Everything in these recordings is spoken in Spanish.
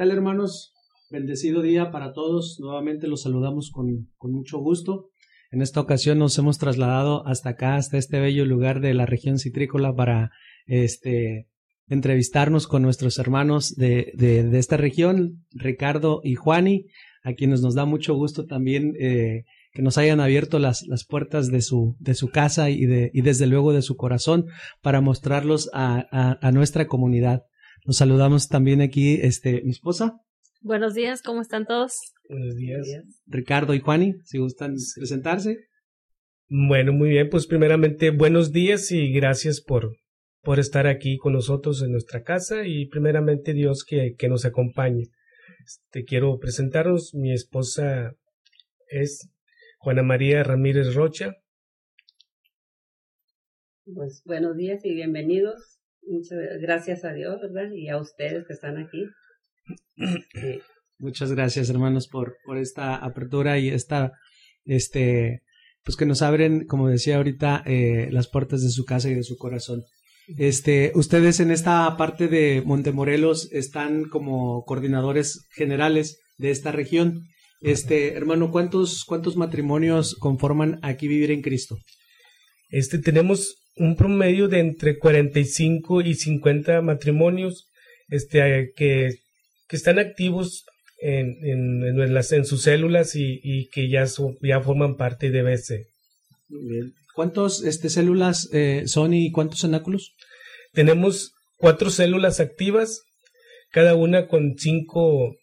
tal hermanos? Bendecido día para todos. Nuevamente los saludamos con, con mucho gusto. En esta ocasión nos hemos trasladado hasta acá, hasta este bello lugar de la región citrícola para este entrevistarnos con nuestros hermanos de, de, esta región, Ricardo y Juani, a quienes nos da mucho gusto también eh, que nos hayan abierto las, las puertas de su, de su casa y, de, y desde luego de su corazón para mostrarlos a, a nuestra comunidad. Nos saludamos también aquí, este, mi esposa. Buenos días, ¿cómo están todos? Buenos días. Ricardo y Juani, si gustan presentarse. Bueno, muy bien, pues primeramente buenos días y gracias por, por estar aquí con nosotros en nuestra casa y primeramente Dios que, que nos acompañe. Te este, quiero presentaros, mi esposa es Juana María Ramírez Rocha. Pues buenos días y bienvenidos. Muchas gracias a Dios, ¿verdad? Y a ustedes que están aquí. Muchas gracias, hermanos, por, por esta apertura y esta, este, pues que nos abren, como decía ahorita, eh, las puertas de su casa y de su corazón. Este, ustedes en esta parte de Montemorelos están como coordinadores generales de esta región. Este, hermano, ¿cuántos, cuántos matrimonios conforman aquí Vivir en Cristo? Este, tenemos un promedio de entre 45 y 50 matrimonios, este, que, que están activos en, en, en, las, en sus células y, y que ya, su, ya forman parte de BC. ¿Cuántas este, células eh, son y cuántos cenáculos? Tenemos cuatro células activas, cada una con cinco,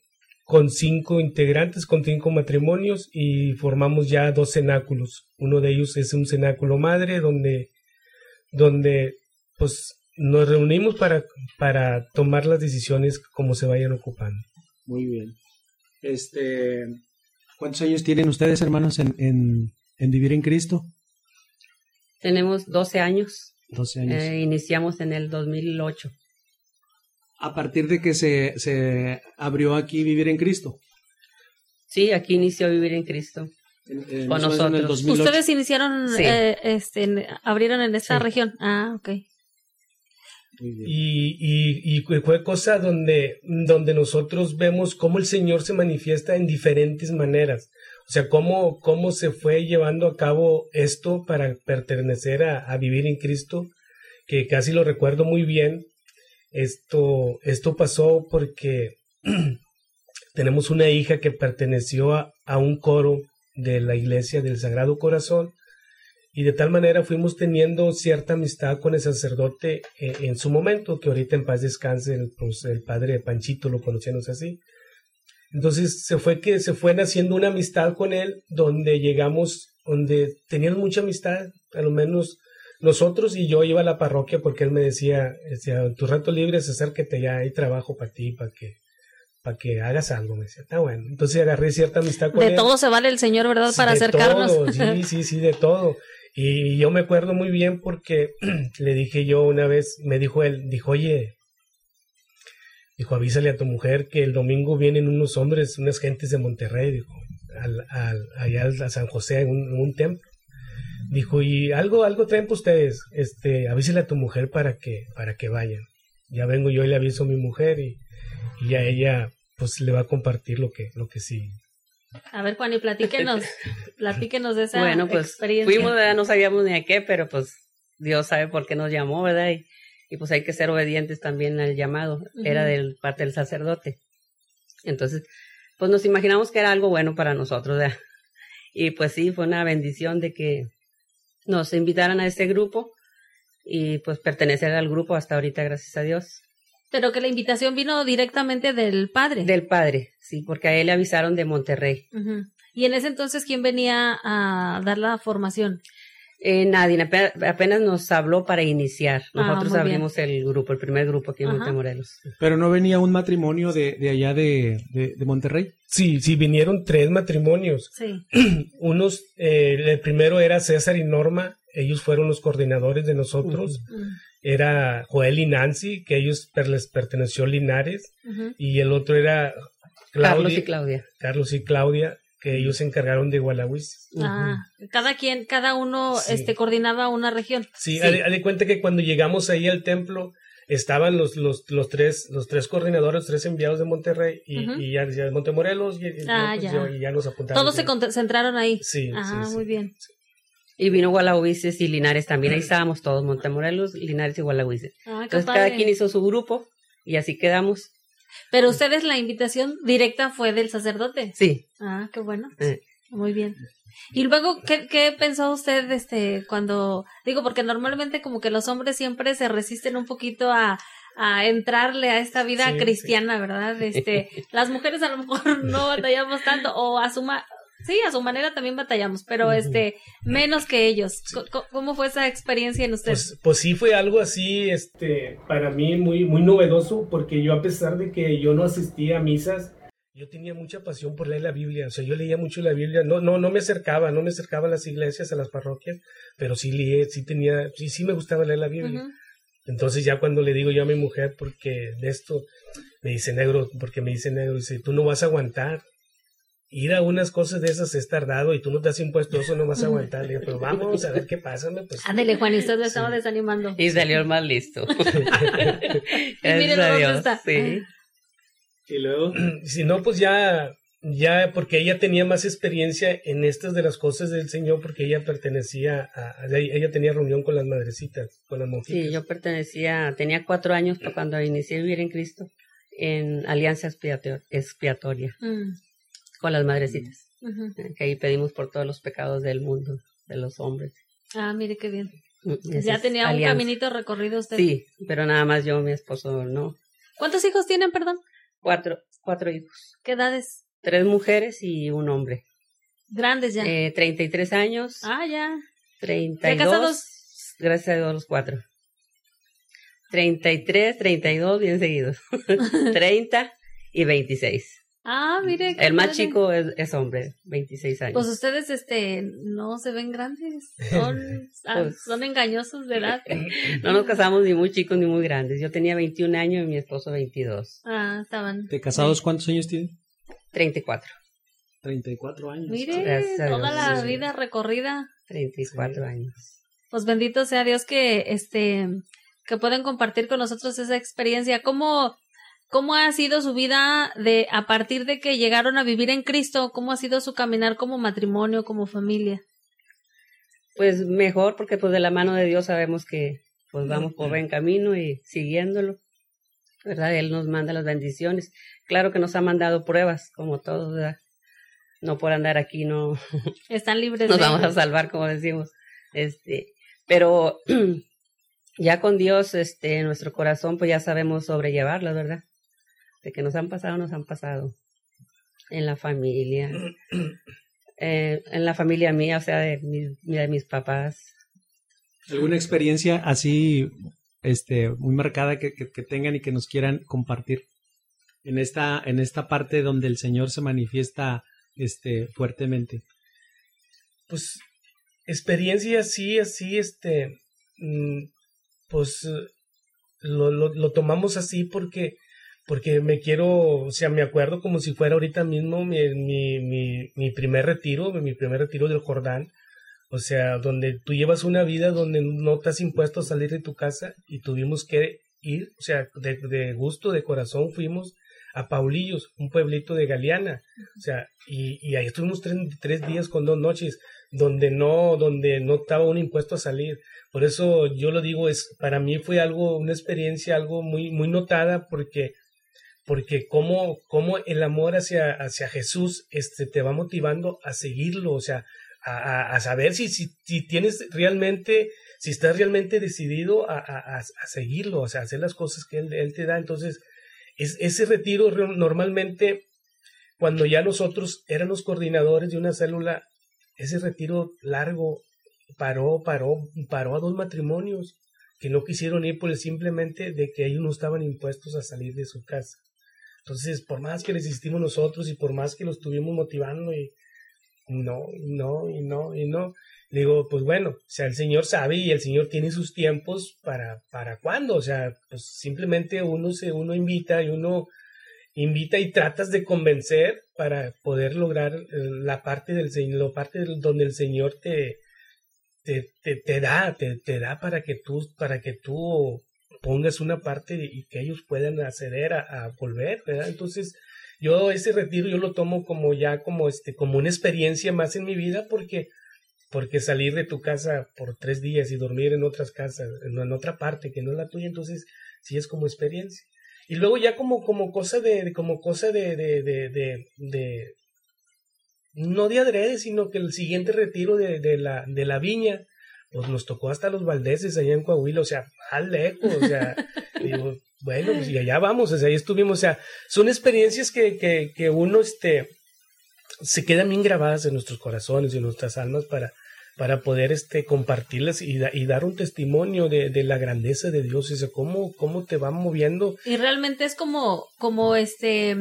con cinco integrantes, con cinco matrimonios y formamos ya dos cenáculos. Uno de ellos es un cenáculo madre donde, donde pues nos reunimos para, para tomar las decisiones como se vayan ocupando. Muy bien. Este, ¿Cuántos años tienen ustedes, hermanos, en, en, en Vivir en Cristo? Tenemos 12 años. 12 años. Eh, iniciamos en el 2008. A partir de que se, se abrió aquí Vivir en Cristo. Sí, aquí inició Vivir en Cristo. Con nosotros. Ustedes iniciaron, Sí. eh, este, en- abrieron en esta Sí. región. Ah, ok. Y, y, y fue cosa donde, donde nosotros vemos cómo el Señor se manifiesta en diferentes maneras. O sea, cómo, cómo se fue llevando a cabo esto para pertenecer a, a vivir en Cristo, que casi lo recuerdo muy bien. Esto, esto pasó porque tenemos una hija que perteneció a, a un coro de la iglesia del Sagrado Corazón y de tal manera fuimos teniendo cierta amistad con el sacerdote eh, en su momento, que ahorita en paz descanse el, pues, padre Panchito, lo conocíamos así. Entonces se fue que se fue naciendo una amistad con él, donde llegamos, donde teníamos mucha amistad, a lo menos nosotros y yo iba a la parroquia porque él me decía, decía en tus ratos libres acércate ya, hay trabajo para ti, para que, para que hagas algo, me decía, está bueno. Entonces agarré cierta amistad con De él. todo se vale el Señor, ¿verdad? Para De acercarnos. todo, sí, sí, sí, de todo. Y yo me acuerdo muy bien porque le dije yo una vez, me dijo él, dijo, oye, dijo, avísale a tu mujer que el domingo vienen unos hombres, unas gentes de Monterrey, dijo, al, al, allá a San José, en un, templo. Dijo, y algo, algo traen para ustedes, este, avísale a tu mujer para que, para que vayan. Ya vengo yo y le aviso a mi mujer y, y a ella, pues le va a compartir lo que, lo que sí, A ver, Juan, y platíquenos, platíquenos de esa Bueno, pues experiencia. fuimos, ¿verdad? no sabíamos ni a qué, pero pues Dios sabe por qué nos llamó, ¿verdad? Y, y pues hay que ser obedientes también al llamado. Era del parte del sacerdote. Entonces, pues nos imaginamos que era algo bueno para nosotros, ¿verdad? Y pues sí, fue una bendición de que nos invitaran a este grupo y pues pertenecer al grupo hasta ahorita, gracias a Dios. Pero que la invitación vino directamente del padre. Del padre, sí, porque a él le avisaron de Monterrey. Y en ese entonces, ¿quién venía a dar la formación? Eh, nadie, ape- apenas nos habló para iniciar. Ah, Nosotros bien. abrimos el grupo, el primer grupo aquí en Ajá. Montemorelos. Pero no venía un matrimonio de, de allá de, de, de Monterrey. Sí, sí, vinieron tres matrimonios. Sí. Unos, eh, el primero era César y Norma, ellos fueron los coordinadores de nosotros. Era Joel y Nancy, que ellos per- les perteneció Linares. Y el otro era Carlos y Claudia-. Carlos y Claudia, que ellos se encargaron de Gualahuis. Ah, cada quien, cada uno Sí. este coordinaba una región. Sí, Sí. haz de- cuenta que cuando llegamos ahí al templo, estaban los, los, los tres, los tres coordinadores, los tres enviados de Monterrey y, Ujú. y ya decía Montemorelos y, y- Ah, pues, ya. yo- y ya nos apuntaron. Todos se concentraron ahí. Sí, Ah, sí, sí. muy bien. Y vino Gualahuises y Linares también. Ahí estábamos todos, Montemorelos, Linares y Gualahuises. Ah, Entonces padre. cada quien hizo su grupo y así quedamos. Pero ustedes la invitación directa fue del sacerdote. Sí. Ah, qué bueno. Eh. Muy bien. Y luego, ¿qué, ¿qué pensó usted este cuando digo porque normalmente como que los hombres siempre se resisten un poquito a, a entrarle a esta vida Sí, cristiana, ¿verdad? Este, las mujeres a lo mejor no batallamos tanto o a su ma sí, a su manera también batallamos, pero este menos que ellos. ¿Cómo fue esa experiencia en usted? Pues, pues sí fue algo así, este, para mí muy, muy novedoso, porque yo a pesar de que yo no asistía a misas, yo tenía mucha pasión por leer la Biblia, o sea, yo leía mucho la Biblia, no, no, no me acercaba, no me acercaba a las iglesias, a las parroquias, pero sí leí, sí tenía, sí, sí me gustaba leer la Biblia. Entonces ya cuando le digo yo a mi mujer, porque de esto, me dice negro, porque me dice negro, dice, tú no vas a aguantar. Ir a unas cosas de esas es tardado y tú no te has impuesto eso, no vas a aguantar. Le digo, pero vamos a ver qué pasa, pues. Ándele, Juan, y usted le estaba desanimando. Y salió el más listo. Y a dónde Dios, está. Sí. Y luego, si no, pues ya, ya, porque ella tenía más experiencia en estas de las cosas del Señor, porque ella pertenecía a, a- ella tenía reunión con las madrecitas, con las monjitas. Sí, yo pertenecía, tenía cuatro años cuando inicié a vivir en Cristo en Alianza Expiator- Expiatoria Mm, con las madrecitas, que ahí pedimos por todos los pecados del mundo, de los hombres. Ah, mire qué bien. Mm, esa Ya tenía un caminito recorrido usted. Sí, pero nada más yo, mi esposo, no. ¿Cuántos hijos tienen, perdón? Cuatro, cuatro hijos, ¿Qué edades? tres mujeres y un hombre. Grandes ya. Eh, 33 años, ah, ya. 32. casados? Gracias a Dios los cuatro. 33, 32, bien seguidos. 30 y 26. Ah, mire. El más padre. chico es, es hombre, 26 años. Pues ustedes, este, no se ven grandes. Son, ah, Pues- son engañosos de edad. no nos casamos ni muy chicos ni muy grandes. Yo tenía 21 años y mi esposo 22. Ah, estaban. ¿de casados cuántos años tiene? 34. 34 años. Mire, Gracias toda la sí. vida recorrida. 34 años. Pues bendito sea Dios que, este, que pueden compartir con nosotros esa experiencia. ¿Cómo, cómo ha sido su vida de, a partir de que llegaron a vivir en Cristo? ¿Cómo ha sido su caminar como matrimonio, como familia? Pues mejor porque pues de la mano de Dios sabemos que pues vamos por buen camino y siguiéndolo. ¿Verdad? Él nos manda las bendiciones. Claro que nos ha mandado pruebas, como todos, ¿verdad? No por andar aquí, no, Están libres nos vamos a salvar, como decimos. Este, pero ya con Dios, este, en nuestro corazón, pues ya sabemos sobrellevarlo, ¿verdad? De que nos han pasado, nos han pasado. En la familia, eh, en la familia mía, o sea, de, mis- de mis papás. ¿Alguna experiencia así, este, muy marcada que, que, que tengan y que nos quieran compartir en esta, en esta parte donde el Señor se manifiesta, este, fuertemente? pues experiencia así, así, este, mm, pues lo, lo, lo tomamos así porque, porque me quiero, o sea, me acuerdo como si fuera ahorita mismo mi, mi, mi, primer retiro, mi primer retiro del Jordán, o sea, donde tú llevas una vida donde no te has impuesto a salir de tu casa y tuvimos que ir, o sea, de, de gusto, de corazón fuimos a Paulillos, un pueblito de Galeana, o sea, y, y ahí estuvimos tres, tres días con dos noches, donde no, donde no estaba un impuesto a salir. Por eso yo lo digo, es, para mí fue algo, una experiencia, algo muy, muy notada, porque, porque como, como el amor hacia, hacia Jesús, este, te va motivando a seguirlo, o sea, a, a, saber si, si, tienes realmente, si estás realmente decidido a, a, seguirlo, o sea, hacer las cosas que él, él te da. Entonces, es, ese retiro re- normalmente, cuando ya nosotros éramos coordinadores de una célula, ese retiro largo paró, paró, paró a dos matrimonios que no quisieron ir por el simplemente de que ellos no estaban impuestos a salir de su casa. Entonces, por más que les insistimos nosotros y por más que los estuvimos motivando y no, y no, y no, y no, digo, pues bueno, o sea, el Señor sabe y el Señor tiene sus tiempos para, para cuándo, o sea, pues simplemente uno se, uno invita y uno invita y tratas de convencer para poder lograr eh, la parte del Señor, parte donde el Señor te, te, te, te da, te, te da para que tú, para que tú pongas una parte y que ellos puedan acceder a, volver. Entonces, yo ese retiro yo lo tomo como ya como este como una experiencia más en mi vida porque porque salir de tu casa por tres días y dormir en otras casas en, otra parte que no es la tuya entonces sí es como experiencia y luego ya como como cosa de, como cosa de de, de de, de no de adrede sino que el siguiente retiro de, de la de la viña pues nos tocó hasta los Valdeses allá en Coahuila, o sea, más lejos, o sea, digo, bueno, pues y allá vamos, o sea, ahí estuvimos, o sea, son experiencias que, que, que uno, este, se quedan bien grabadas en nuestros corazones y en nuestras almas para, para poder este, compartirlas y, y dar un testimonio de, de, la grandeza de Dios, sea, cómo, cómo te va moviendo. Y realmente es como, como este,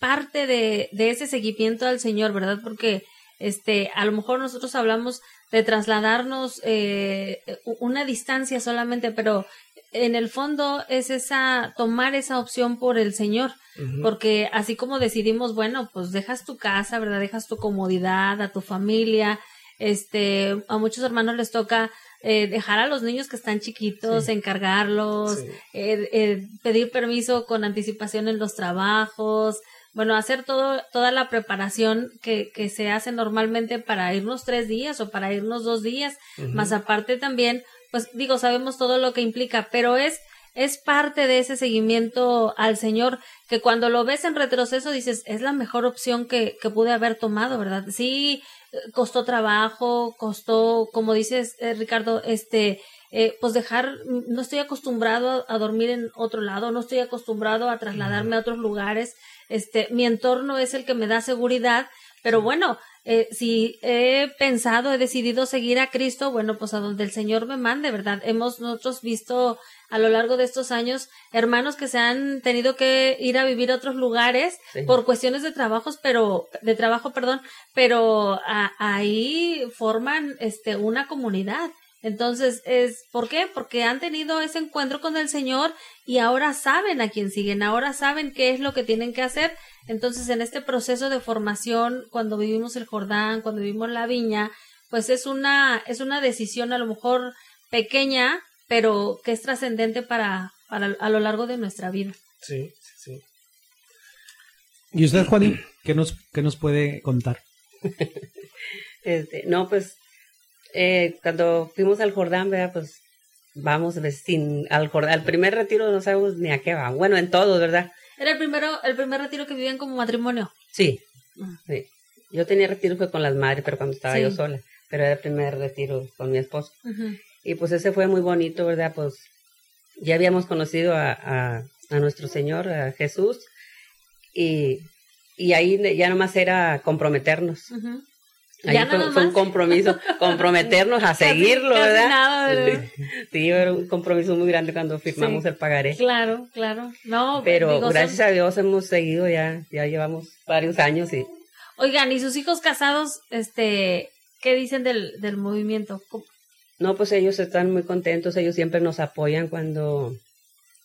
parte de, de ese seguimiento al Señor, ¿verdad? Porque, este, a lo mejor nosotros hablamos de trasladarnos eh, una distancia solamente, pero en el fondo es esa, tomar esa opción por el Señor, porque así como decidimos, bueno, pues dejas tu casa, ¿verdad? Dejas tu comodidad, a tu familia, este, a muchos hermanos les toca eh, dejar a los niños que están chiquitos, encargarlos, eh, eh, pedir permiso con anticipación en los trabajos, bueno, hacer todo, toda la preparación que, que se hace normalmente para irnos tres días o para irnos dos días, más aparte también pues digo, sabemos todo lo que implica, pero es, es parte de ese seguimiento al Señor que cuando lo ves en retroceso dices, es la mejor opción que, que pude haber tomado, ¿verdad? Sí, costó trabajo, costó, como dices, eh, Ricardo, este, eh, pues dejar, no estoy acostumbrado a, dormir en otro lado, no estoy acostumbrado a trasladarme a otros lugares, este, mi entorno es el que me da seguridad, pero bueno, eh, si he pensado, he decidido seguir a Cristo, bueno, pues a donde el Señor me mande, ¿verdad? Hemos nosotros visto a lo largo de estos años hermanos que se han tenido que ir a vivir a otros lugares por cuestiones de trabajos, pero de trabajo, perdón, pero ahí forman este una comunidad. Entonces, es ¿por qué? Porque han tenido ese encuentro con el Señor y ahora saben a quién siguen, ahora saben qué es lo que tienen que hacer entonces, en este proceso de formación, cuando vivimos el Jordán, cuando vivimos la viña, pues es una, es una decisión a lo mejor pequeña, pero que es trascendente para, para a lo largo de nuestra vida. Sí, sí. ¿Y usted, Juanín, qué nos, qué nos puede contar? este, no, pues eh, cuando fuimos al Jordán, ¿verdad? Pues vamos sin al Jordán, al primer retiro no sabemos ni a qué va. Bueno, en todo, ¿verdad? Era el primero, el primer retiro que vivían como matrimonio. Sí, ah. sí. Yo tenía retiro fue con las madres, pero cuando estaba yo sola. Pero era el primer retiro con mi esposo. Y pues ese fue muy bonito, ¿verdad? Pues ya habíamos conocido a, a, a nuestro Señor, a Jesús. Y, y ahí ya nomás era comprometernos. Ahí fue, un compromiso, comprometernos a seguirlo, ¿verdad? Sí, era un compromiso muy grande cuando firmamos el pagaré. Claro, claro. No, pero gracias a Dios hemos seguido ya, ya llevamos varios años y. Oigan, ¿y sus hijos casados, este, qué dicen del, del movimiento? No, pues ellos están muy contentos, ellos siempre nos apoyan cuando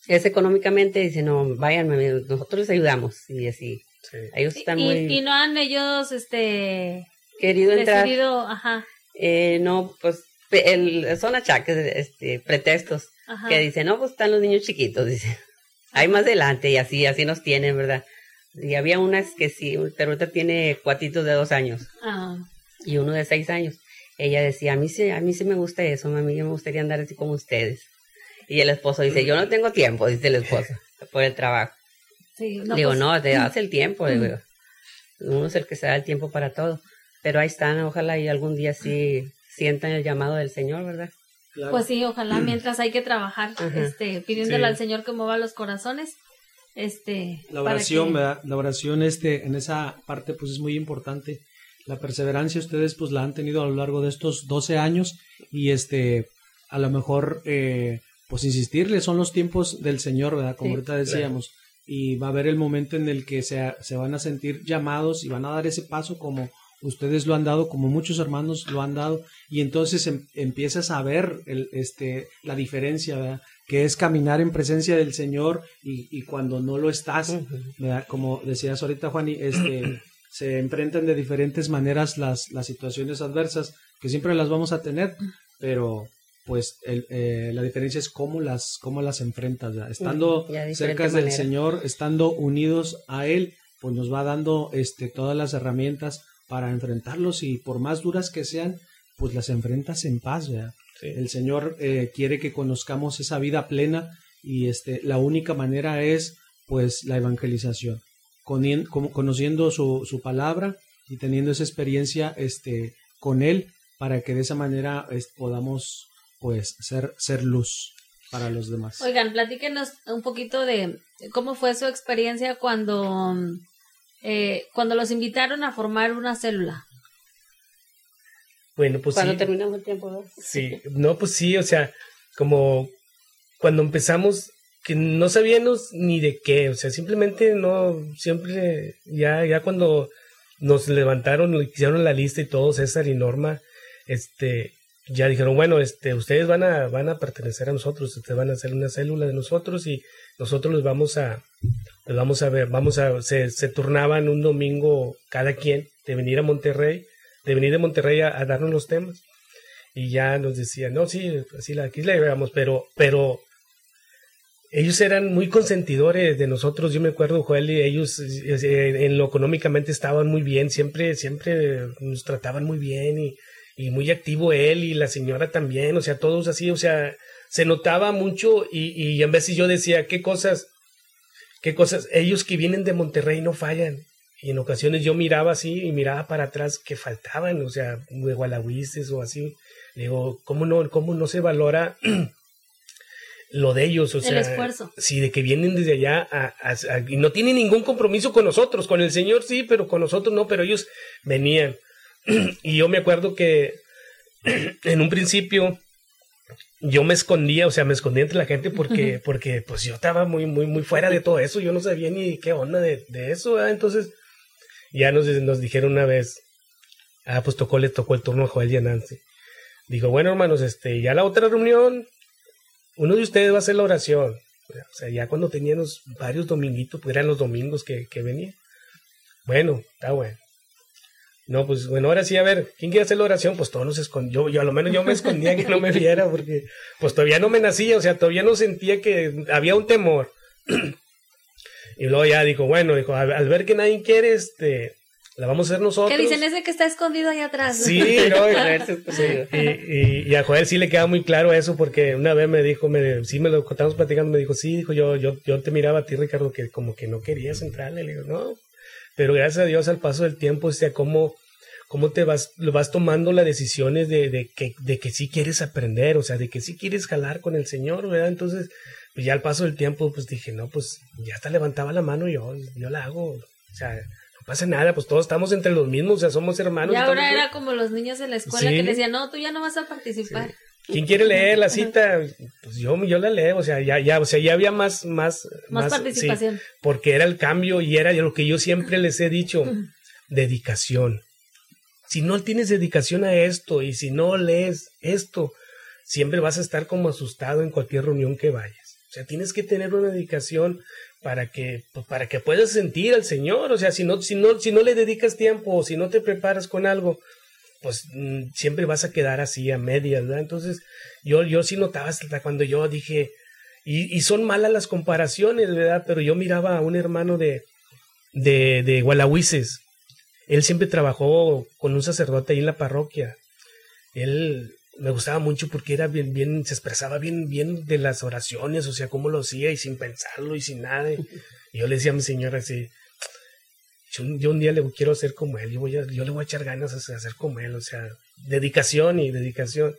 es económicamente, dicen, no, vayan, nosotros les ayudamos y así. Ellos están muy... Y no han ellos, este querido entrar. ajá. Eh, no, pues el, son achaques, este, pretextos, que dicen, no, pues están los niños chiquitos, dice. Hay más adelante y así, así nos tienen, ¿verdad? Y había unas que sí, pero ahorita tiene cuatitos de dos años. Ah. Y uno de seis años. Ella decía, a mí sí, a mí sí me gusta eso, a mí me gustaría andar así como ustedes. Y el esposo dice, yo no tengo tiempo, dice el esposo, por el trabajo. Sí, no, digo, pues no, te das el tiempo, digo. Uno es el que se da el tiempo para todo. Pero ahí están, ojalá y algún día sí sientan el llamado del Señor, ¿verdad? Pues sí, ojalá mientras hay que trabajar, este, pidiéndole al Señor que mueva los corazones. Este, la oración, ¿verdad? La oración este, en esa parte pues es muy importante. La perseverancia ustedes pues la han tenido a lo largo de estos 12 años y este, a lo mejor eh, pues insistirle, son los tiempos del Señor, ¿verdad? Como ahorita decíamos. Y va a haber el momento en el que se, se van a sentir llamados y van a dar ese paso como ustedes lo han dado como muchos hermanos lo han dado y entonces em, empiezas a ver el, este, la diferencia, que es caminar en presencia del Señor y, y cuando no lo estás, como decías ahorita Juan, este, se enfrentan de diferentes maneras las, las situaciones adversas, que siempre las vamos a tener, pero pues eh, la diferencia es cómo las, cómo las enfrentas. Estando cerca del Señor, estando unidos a Él, pues nos va dando este, todas las herramientas para enfrentarlos y por más duras que sean, pues las enfrentas en paz. El Señor eh, quiere que conozcamos esa vida plena y este, la única manera es pues la evangelización, conociendo su, su palabra y teniendo esa experiencia este, con Él para que de esa manera podamos pues ser, ser luz para los demás. Oigan, platíquenos un poquito de cómo fue su experiencia cuando, eh, cuando los invitaron a formar una célula. Bueno, pues cuando terminamos el tiempo. Sí, no, pues sí, o sea, como cuando empezamos que no sabíamos ni de qué, o sea, simplemente no, siempre, ya, ya cuando nos levantaron y hicieron la lista y todo, César y Norma, este, ya dijeron, bueno, este, ustedes van a, van a pertenecer a nosotros, ustedes van a ser una célula de nosotros y nosotros los vamos a, los vamos a ver, vamos a, se, se turnaban un domingo cada quien de venir a Monterrey, de venir de Monterrey a, darnos los temas. Y ya nos decían, no, sí, así la, aquí la llevamos, pero, pero ellos eran muy consentidores de nosotros. Yo me acuerdo, Joel, y ellos eh, en lo económicamente estaban muy bien, siempre, siempre nos trataban muy bien y muy activo él y la señora también, o sea, todos así, o sea, se notaba mucho y, y en veces yo decía, ¿qué cosas? ¿Qué cosas? Ellos que vienen de Monterrey no fallan. Y en ocasiones yo miraba así y miraba para atrás que faltaban, o sea, de Gualahuises o así. Digo, ¿cómo no, cómo no se valora lo de ellos? O sea, el esfuerzo. Sí, de que vienen desde allá a, y no tienen ningún compromiso con nosotros. Con el Señor sí, pero con nosotros no, pero ellos venían. y yo me acuerdo que en un principio yo me escondía, o sea, me escondía entre la gente porque, porque pues yo estaba muy, muy, muy fuera de todo eso, yo no sabía ni qué onda de, de eso, entonces ya nos, nos dijeron una vez, ah, pues tocó, le tocó el turno a Joel y a Nancy. Dijo, bueno hermanos, este, ya la otra reunión, uno de ustedes va a hacer la oración. O sea, ya cuando teníamos varios dominguitos, pues eran los domingos que, que venía. Bueno, está bueno. No, pues bueno, ahora sí, a ver, ¿quién quiere hacer la oración? Pues todos nos escondió, yo, a lo menos yo me escondía que no me viera, porque pues todavía no me nacía, o sea, todavía no sentía que había un temor. y luego ya dijo, bueno, dijo, al, ver que nadie quiere, este, la vamos a hacer nosotros. Que dicen ese que está escondido ahí atrás. Sí, no, y, y, a Joel sí le queda muy claro eso, porque una vez me dijo, me, sí me lo contamos platicando, me dijo, sí, dijo, yo, yo, yo te miraba a ti, Ricardo, que como que no querías entrarle, le digo, no, pero gracias a Dios al paso del tiempo, o sea, cómo, cómo te vas, vas tomando las decisiones de, de, que, de que sí quieres aprender, o sea, de que sí quieres jalar con el Señor, ¿verdad? Entonces, pues ya al paso del tiempo, pues dije, no, pues ya hasta levantaba la mano yo, yo la hago, o sea, no pasa nada, pues todos estamos entre los mismos, o sea, somos hermanos. Y ahora era como los niños en la escuela que decían, no, tú ya no vas a participar. ¿Quién quiere leer la cita? Pues yo, yo la leo, o sea, ya, ya, o sea, ya había más, más, más, participación. porque era el cambio y era lo que yo siempre les he dicho, dedicación. Si no tienes dedicación a esto y si no lees esto, siempre vas a estar como asustado en cualquier reunión que vayas. O sea, tienes que tener una dedicación para que, pues, para que puedas sentir al Señor. O sea, si no, si no, si no le dedicas tiempo o si no te preparas con algo, pues mm, siempre vas a quedar así a medias, ¿verdad? Entonces, yo, yo sí notaba hasta cuando yo dije, y, son malas las comparaciones, ¿verdad? Pero yo miraba a un hermano de, de, de Gualahuises. Él siempre trabajó con un sacerdote ahí en la parroquia. Él me gustaba mucho porque era bien, bien, se expresaba bien, bien de las oraciones, o sea, cómo lo hacía y sin pensarlo y sin nada. Y yo le decía a mi señora así, yo, un día le quiero hacer como él, yo, voy a, yo le voy a echar ganas a hacer como él, o sea, dedicación y dedicación.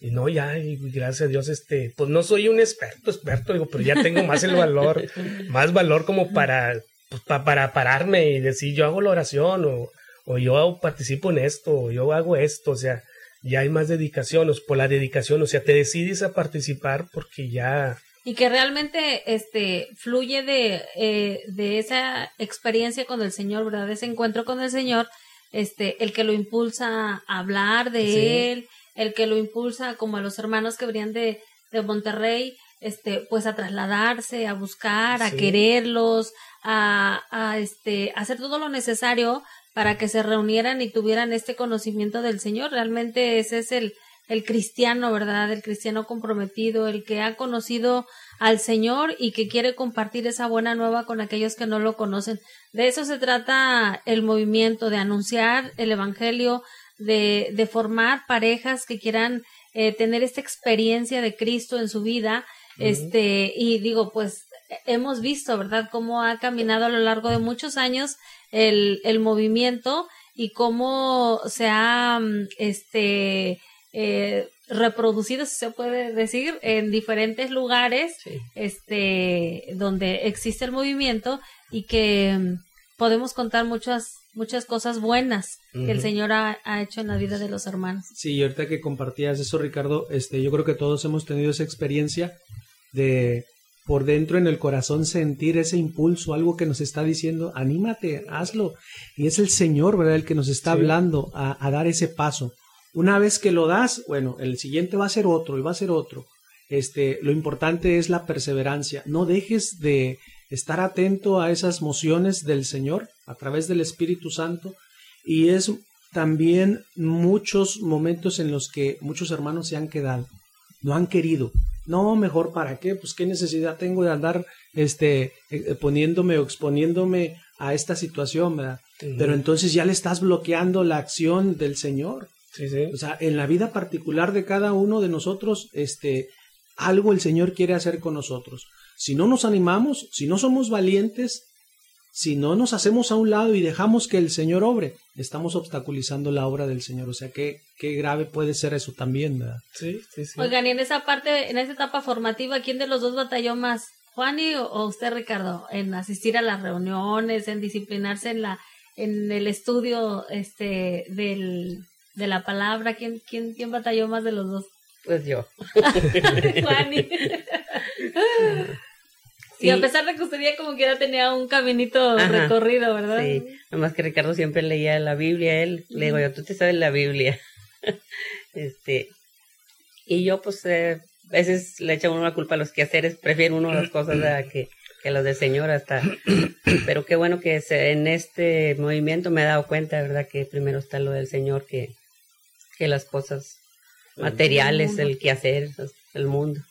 Y no, ya, y gracias a Dios, este, pues no soy un experto, experto, digo, pero ya tengo más el valor, más valor como para, pues, para pararme y decir, yo hago la oración, o, o yo participo en esto, o yo hago esto, o sea, ya hay más dedicación, o por la dedicación, o sea, te decides a participar porque ya, y que realmente este fluye de, eh, de esa experiencia con el Señor, ¿verdad? De ese encuentro con el Señor, este, el que lo impulsa a hablar de él, el que lo impulsa como a los hermanos que venían de, de Monterrey, este, pues a trasladarse, a buscar, a quererlos, a, a este, hacer todo lo necesario para que se reunieran y tuvieran este conocimiento del Señor. Realmente ese es el, el cristiano, ¿verdad? El cristiano comprometido, el que ha conocido al Señor y que quiere compartir esa buena nueva con aquellos que no lo conocen. De eso se trata el movimiento, de anunciar el Evangelio, de, de formar parejas que quieran eh, tener esta experiencia de Cristo en su vida. Este, y digo, pues hemos visto, ¿verdad?, cómo ha caminado a lo largo de muchos años el, el movimiento y cómo se ha, mm, este, eh, reproducido, si se puede decir, en diferentes lugares, este, donde existe el movimiento y que mm, podemos contar muchas muchas cosas buenas que el Señor ha, hecho en la vida de los hermanos. Sí, y ahorita que compartías eso, Ricardo, este, yo creo que todos hemos tenido esa experiencia de por dentro en el corazón sentir ese impulso, algo que nos está diciendo, anímate, hazlo. Y es el Señor, ¿verdad?, el que nos está hablando a, a, dar ese paso. Una vez que lo das, bueno, el siguiente va a ser otro y va a ser otro. Este, lo importante es la perseverancia. No dejes de estar atento a esas mociones del Señor a través del Espíritu Santo. Y es también muchos momentos en los que muchos hermanos se han quedado, no han querido. No, mejor para qué, pues qué necesidad tengo de andar este eh, poniéndome o exponiéndome a esta situación, ¿verdad? Pero entonces ya le estás bloqueando la acción del Señor. O sea, en la vida particular de cada uno de nosotros, este, algo el Señor quiere hacer con nosotros. Si no nos animamos, si no somos valientes, si no nos hacemos a un lado y dejamos que el Señor obre, estamos obstaculizando la obra del Señor. O sea, qué, qué grave puede ser eso también, ¿verdad? Sí, sí, sí. Oigan, y en esa parte, en esa etapa formativa, ¿quién de los dos batalló más? ¿Juani o usted, Ricardo? En asistir a las reuniones, en disciplinarse en la, en el estudio, este, del, de la palabra, ¿quién, quién, quién batalló más de los dos? Pues yo. Juani. Y a pesar de que usted ya como que ya tenía un caminito recorrido, ¿verdad? Sí, además que Ricardo siempre leía la Biblia, él, le digo yo, tú te sabes la Biblia. este, y yo pues eh, a veces le echa uno la culpa a los quehaceres, prefiero uno las cosas que, que las del Señor hasta. Pero qué bueno que en este movimiento me he dado cuenta, ¿verdad? Que primero está lo del Señor que, que las cosas materiales, el, el quehacer, el mundo.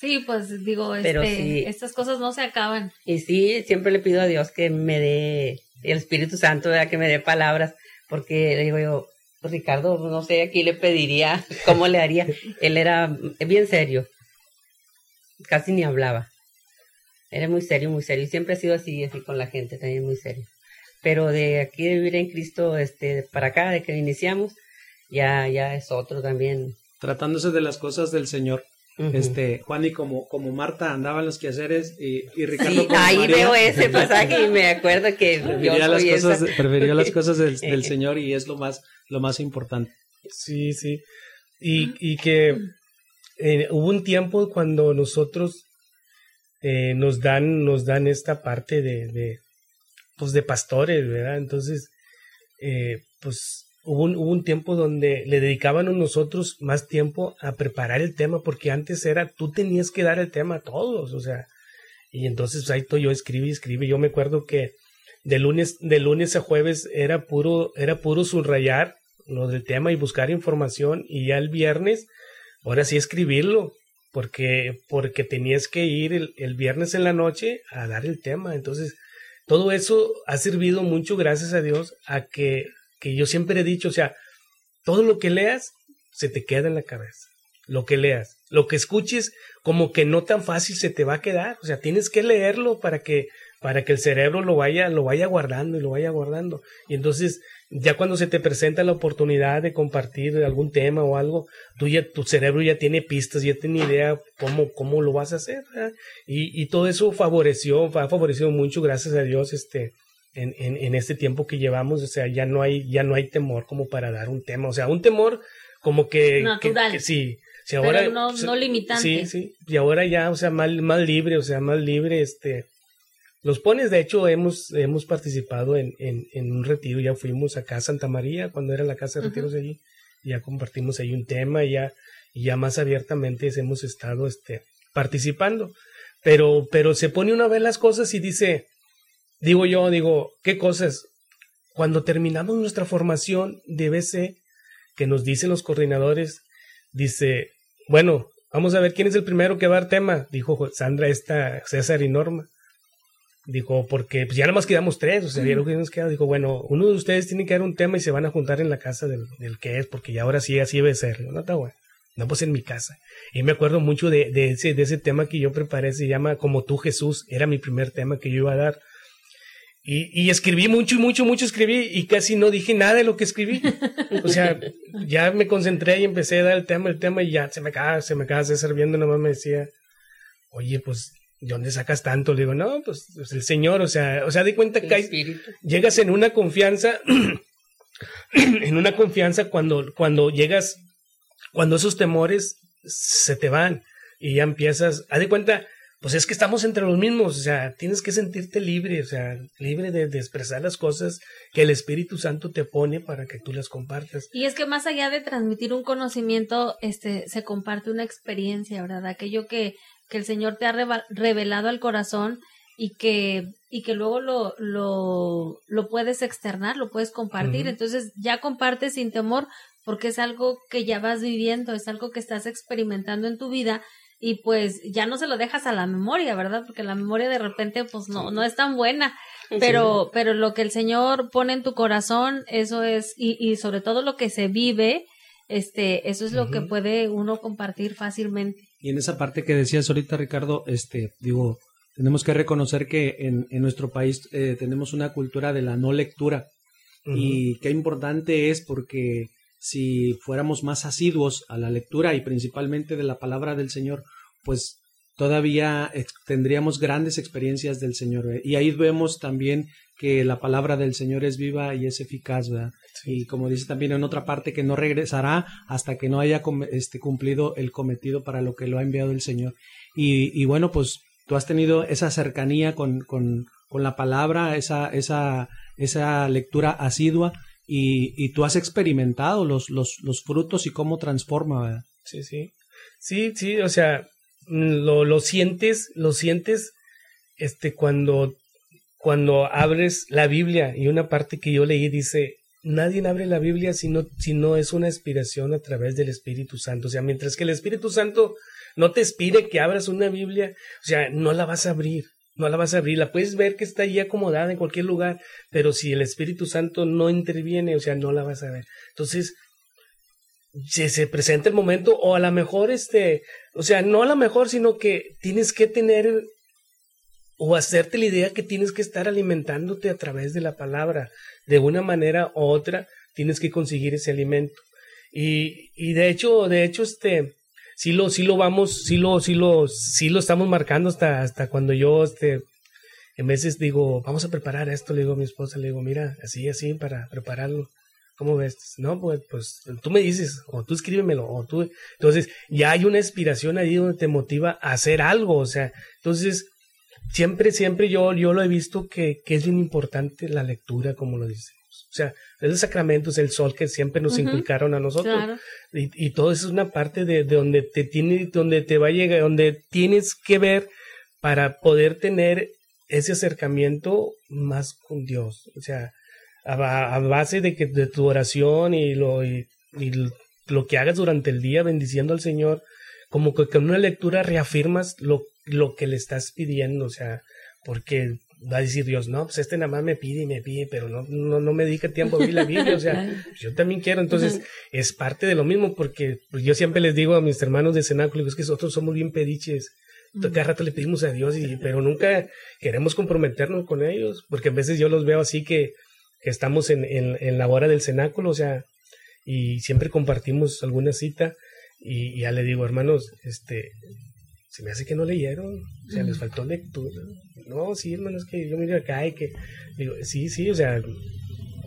Sí, pues digo, este, estas cosas no se acaban. Y sí, siempre le pido a Dios que me dé, el Espíritu Santo, que me dé palabras, porque le digo yo, pues, Ricardo, no sé, aquí le pediría, ¿cómo le haría? Él era bien serio, casi ni hablaba. Era muy serio, muy serio, y siempre ha sido así, así con la gente, también muy serio. Pero de aquí de vivir en Cristo, este, para acá, de que iniciamos, ya, ya es otro también. Tratándose de las cosas del Señor. Este, Juan y como, como Marta andaban los quehaceres y, y Ricardo. Sí, ahí veo ese pasaje y me acuerdo que prefería, las cosas, prefería las cosas del, del, Señor y es lo más, lo más importante. Sí, sí. Y, y que eh, hubo un tiempo cuando nosotros eh, nos dan, nos dan esta parte de, de, pues de pastores, ¿verdad? Entonces, eh, pues hubo un, tiempo donde le dedicaban a nosotros más tiempo a preparar el tema, porque antes era, tú tenías que dar el tema a todos, o sea, y entonces ahí todo yo escribí, escribí, yo me acuerdo que de lunes, de lunes a jueves era puro, era puro subrayar lo del tema y buscar información, y ya el viernes, ahora sí escribirlo, porque, porque tenías que ir el, el viernes en la noche a dar el tema, entonces, todo eso ha servido mucho, gracias a Dios, a que que yo siempre he dicho, o sea, todo lo que leas se te queda en la cabeza. Lo que leas, lo que escuches, como que no tan fácil se te va a quedar. O sea, tienes que leerlo para que, para que el cerebro lo vaya, lo vaya guardando y lo vaya guardando. Y entonces, ya cuando se te presenta la oportunidad de compartir algún tema o algo, tú ya, tu cerebro ya tiene pistas, ya tiene idea cómo, cómo lo vas a hacer. Y, y todo eso favoreció, ha favorecido mucho, gracias a Dios, este, en, en, en, este tiempo que llevamos, o sea, ya no hay, ya no hay temor como para dar un tema, o sea, un temor como que, Natural. sí, si ahora, Pero no, no limitante. Sí, sí, y ahora ya, o sea, más, más libre, o sea, más libre, este, los pones, de hecho, hemos, hemos participado en, en, en un retiro, ya fuimos acá a Santa María, cuando era la casa de retiros allí, ya compartimos ahí un tema, ya, y ya más abiertamente hemos estado, este, participando, pero, pero se pone una vez las cosas y dice, Digo yo, digo, ¿qué cosas? Cuando terminamos nuestra formación de BC, que nos dicen los coordinadores, dice, bueno, vamos a ver quién es el primero que va a dar tema, dijo Sandra, esta César y Norma. Dijo, porque pues ya nada más quedamos tres, o sea, ya lo que nos queda. Dijo, bueno, uno de ustedes tiene que dar un tema y se van a juntar en la casa del, del que es, porque ya ahora sí así debe ser. No está bueno. No, pues en mi casa. Y me acuerdo mucho de, de, ese, de ese tema que yo preparé, se llama Como tú Jesús, era mi primer tema que yo iba a dar. Y, y, escribí mucho y mucho, mucho escribí y casi no dije nada de lo que escribí. O sea, ya me concentré y empecé a dar el tema, el tema y ya se me acaba, se me acaba César viendo, nomás me decía, oye, pues ¿de dónde sacas tanto? Le digo, no, pues, pues el Señor, o sea, o sea, di cuenta que hay, llegas en una confianza, en una confianza cuando, cuando llegas, cuando esos temores se te van y ya empiezas, haz de cuenta, pues es que estamos entre los mismos, o sea, tienes que sentirte libre, o sea, libre de, de, expresar las cosas que el Espíritu Santo te pone para que tú las compartas. Y es que más allá de transmitir un conocimiento, este, se comparte una experiencia, ¿verdad? Aquello que que el Señor te ha revelado al corazón y que, y que luego lo, lo, lo puedes externar, lo puedes compartir. Entonces ya compartes sin temor porque es algo que ya vas viviendo, es algo que estás experimentando en tu vida y pues ya no se lo dejas a la memoria, ¿verdad? Porque la memoria de repente pues no, no es tan buena, pero, pero lo que el Señor pone en tu corazón, eso es, y, y sobre todo lo que se vive, este, eso es lo que puede uno compartir fácilmente. Y en esa parte que decías ahorita, Ricardo, este, digo, tenemos que reconocer que en, en nuestro país eh, tenemos una cultura de la no lectura. Y qué importante es porque si fuéramos más asiduos a la lectura y principalmente de la palabra del Señor, pues todavía tendríamos grandes experiencias del Señor. Y ahí vemos también que la palabra del Señor es viva y es eficaz, ¿verdad? Y como dice también en otra parte, que no regresará hasta que no haya este, cumplido el cometido para lo que lo ha enviado el Señor. Y, y bueno, pues tú has tenido esa cercanía con, con, con la palabra, esa, esa, esa lectura asidua, y, y tú has experimentado los, los, los frutos y cómo transforma, ¿verdad? Sí, sí. Sí, sí, o sea, lo, lo sientes, lo sientes este, cuando cuando abres la Biblia y una parte que yo leí dice, nadie abre la Biblia si no, si no es una inspiración a través del Espíritu Santo. O sea, mientras que el Espíritu Santo no te inspire que abras una Biblia, o sea, no la vas a abrir. No la vas a abrir, la puedes ver que está ahí acomodada en cualquier lugar, pero si el Espíritu Santo no interviene, o sea, no la vas a ver. Entonces, se presenta el momento, o a lo mejor este, o sea, no a lo mejor, sino que tienes que tener o hacerte la idea que tienes que estar alimentándote a través de la palabra. De una manera u otra tienes que conseguir ese alimento. Y, y de hecho, de hecho, este, sí lo, sí lo vamos, sí lo, sí lo, sí lo estamos marcando hasta, hasta cuando yo, este, en veces digo, vamos a preparar esto, le digo a mi esposa, le digo, mira, así, así, para prepararlo. ¿Cómo ves? No, pues, pues tú me dices, o tú escríbemelo, o tú. Entonces, ya hay una inspiración ahí donde te motiva a hacer algo, o sea, entonces, siempre, siempre yo, yo lo he visto que, que es bien importante la lectura, como lo dice. O sea, es el sacramento, es el sol que siempre nos inculcaron a nosotros. Y, y, todo eso es una parte de, de, donde te tiene, donde te va a llegar, donde tienes que ver para poder tener ese acercamiento más con Dios. O sea, a, a base de que de tu oración y lo, y, y lo que hagas durante el día bendiciendo al Señor, como que con una lectura reafirmas lo lo que le estás pidiendo, o sea, porque va a decir Dios, no, pues este nada más me pide y me pide, pero no, no, no me dedica tiempo a abrir la Biblia, o sea, yo también quiero, entonces es parte de lo mismo, porque pues, yo siempre les digo a mis hermanos de cenáculo, es que nosotros somos bien pediches, cada rato le pedimos a Dios, y, pero nunca queremos comprometernos con ellos, porque a veces yo los veo así que, que estamos en, en, en, la hora del cenáculo, o sea, y siempre compartimos alguna cita, y, y ya le digo, hermanos, este, se me hace que no leyeron, o sea, les faltó lectura. No, sí, hermano, es que yo miro acá y que, digo, sí, sí, o sea,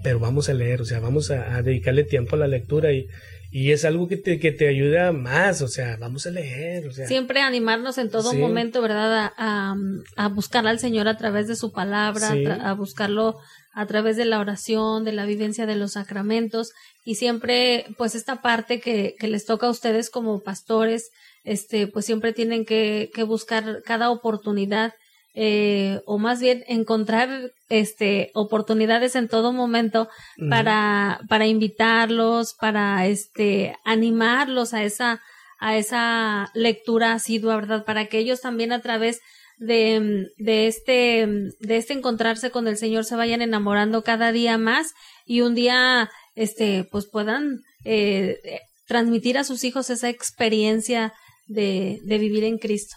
pero vamos a leer, o sea, vamos a, dedicarle tiempo a la lectura y, y es algo que te, que te ayuda más, o sea, vamos a leer, o sea. Siempre animarnos en todo momento, ¿verdad? A, a, buscar al Señor a través de su palabra, a, buscarlo a través de la oración, de la vivencia de los sacramentos y siempre, pues, esta parte que, que les toca a ustedes como pastores, este, pues siempre tienen que, que buscar cada oportunidad eh, o más bien encontrar este oportunidades en todo momento para para invitarlos para este animarlos a esa a esa lectura asidua verdad para que ellos también a través de, de este de este encontrarse con el Señor se vayan enamorando cada día más y un día este pues puedan eh, transmitir a sus hijos esa experiencia de, de vivir en Cristo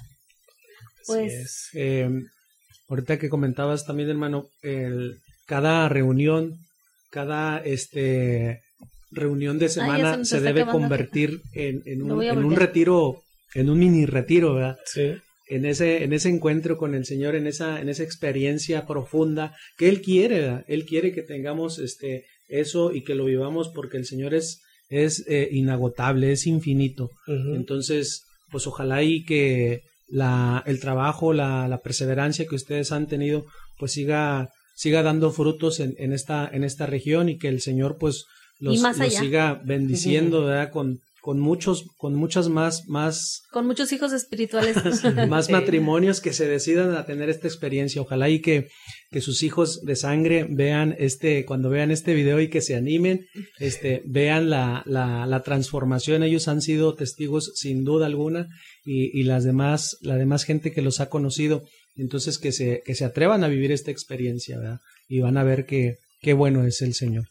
pues eh, ahorita que comentabas también, hermano, el, cada reunión, cada este reunión de semana se, debe convertir en, en, un, en un retiro, en un mini retiro, ¿verdad? Sí. En ese, en ese encuentro con el Señor, en esa, en esa experiencia profunda que Él quiere, ¿verdad? Él quiere que tengamos este, eso y que lo vivamos porque el Señor es, es eh, inagotable, es infinito. Entonces, pues ojalá y que la, el trabajo, la, la, perseverancia que ustedes han tenido, pues siga, siga dando frutos en, en, esta, en esta región y que el Señor pues los, siga bendiciendo, ¿verdad? Con, con muchos, con muchas más, más. Con muchos hijos espirituales. más matrimonios que se decidan a tener esta experiencia. Ojalá y que, que sus hijos de sangre vean este, cuando vean este video y que se animen, este, vean la, la, la transformación. Ellos han sido testigos sin duda alguna y, y las demás, la demás gente que los ha conocido. Entonces que se, que se atrevan a vivir esta experiencia, ¿verdad? Y van a ver que, qué bueno es el Señor.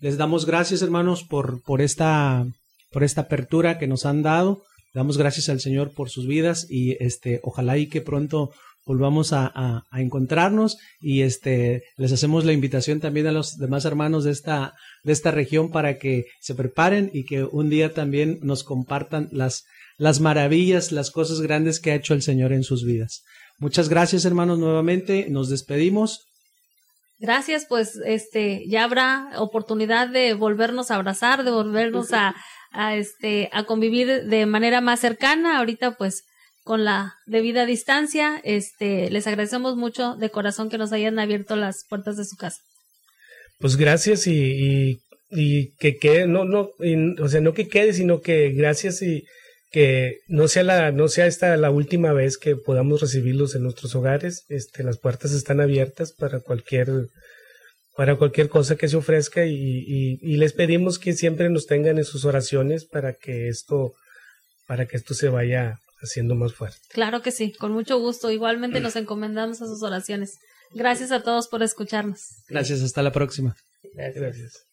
Les damos gracias, hermanos, por, por esta por esta apertura que nos han dado. Damos gracias al Señor por sus vidas y este, ojalá y que pronto volvamos a, encontrarnos y este, les hacemos la invitación también a los demás hermanos de esta, de esta región para que se preparen y que un día también nos compartan las, las maravillas, las cosas grandes que ha hecho el Señor en sus vidas. Muchas gracias hermanos nuevamente, nos despedimos. Gracias, pues este ya habrá oportunidad de volvernos a abrazar, de volvernos a, este a convivir de manera más cercana. Ahorita pues con la debida distancia este les agradecemos mucho de corazón que nos hayan abierto las puertas de su casa. Pues gracias y, y, que quede no no o sea no que quede sino que gracias y que no sea la no sea esta la última vez que podamos recibirlos en nuestros hogares este las puertas están abiertas para cualquier para cualquier cosa que se ofrezca y, les pedimos que siempre nos tengan en sus oraciones para que esto para que esto se vaya haciendo más fuerte. Claro que sí, con mucho gusto. Igualmente nos encomendamos a sus oraciones. Gracias a todos por escucharnos. Gracias, hasta la próxima. Gracias.